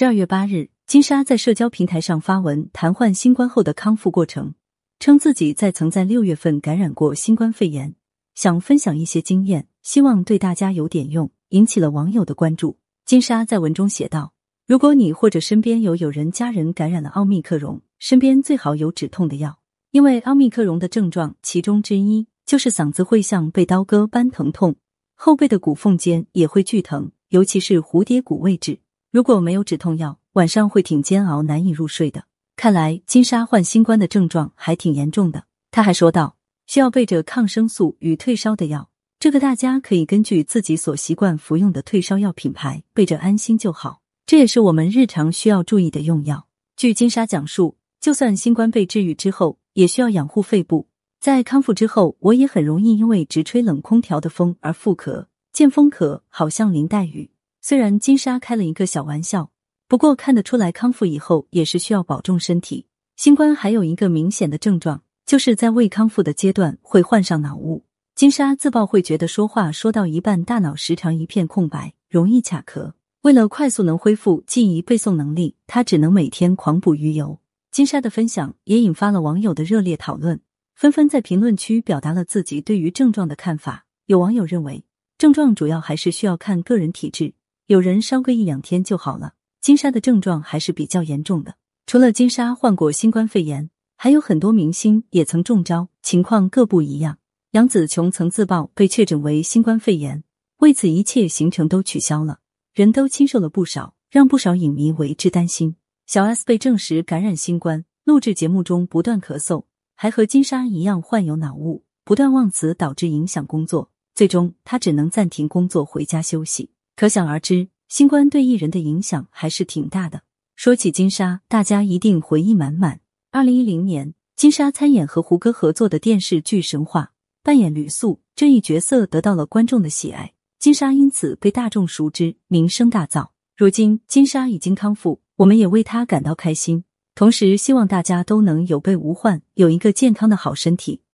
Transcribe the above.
十二月八日，金莎在社交平台上发文谈患新冠后的康复过程，称自己在曾在六月份感染过新冠肺炎，想分享一些经验，希望对大家有点用，引起了网友的关注。金莎在文中写道：“如果你或者身边有友人、家人感染了奥密克戎，身边最好有止痛的药，因为奥密克戎的症状其中之一就是嗓子会像被刀割般疼痛，后背的骨缝间也会剧疼，尤其是蝴蝶骨位置。”如果没有止痛药，晚上会挺煎熬，难以入睡的。看来金莎患新冠的症状还挺严重的。他还说道，需要备着抗生素与退烧的药，这个大家可以根据自己所习惯服用的退烧药品牌备着，安心就好。这也是我们日常需要注意的用药。据金莎讲述，就算新冠被治愈之后，也需要养护肺部。在康复之后，我也很容易因为直吹冷空调的风而复咳，见风咳，好像林黛玉。虽然金莎开了一个小玩笑，不过看得出来康复以后也是需要保重身体。新冠还有一个明显的症状，就是在未康复的阶段会患上脑雾。金莎自曝会觉得说话说到一半，大脑时常一片空白，容易卡壳。为了快速能恢复记忆背诵能力，她只能每天狂补鱼油。金莎的分享也引发了网友的热烈讨论，纷纷在评论区表达了自己对于症状的看法。有网友认为，症状主要还是需要看个人体质。有人烧个一两天就好了，金莎的症状还是比较严重的。除了金莎患过新冠肺炎，还有很多明星也曾中招，情况各不一样。杨紫琼曾自曝被确诊为新冠肺炎，为此一切行程都取消了，人都清瘦了不少，让不少影迷为之担心。小 S 被证实感染新冠，录制节目中不断咳嗽，还和金莎一样患有脑雾，不断忘词，导致影响工作，最终他只能暂停工作回家休息。可想而知，新冠对艺人的影响还是挺大的。说起金莎，大家一定回忆满满。二零一零年，金莎参演和胡歌合作的电视剧《神话》，扮演吕素这一角色得到了观众的喜爱，金莎因此被大众熟知，名声大噪。如今，金莎已经康复，我们也为她感到开心，同时希望大家都能有备无患，有一个健康的好身体。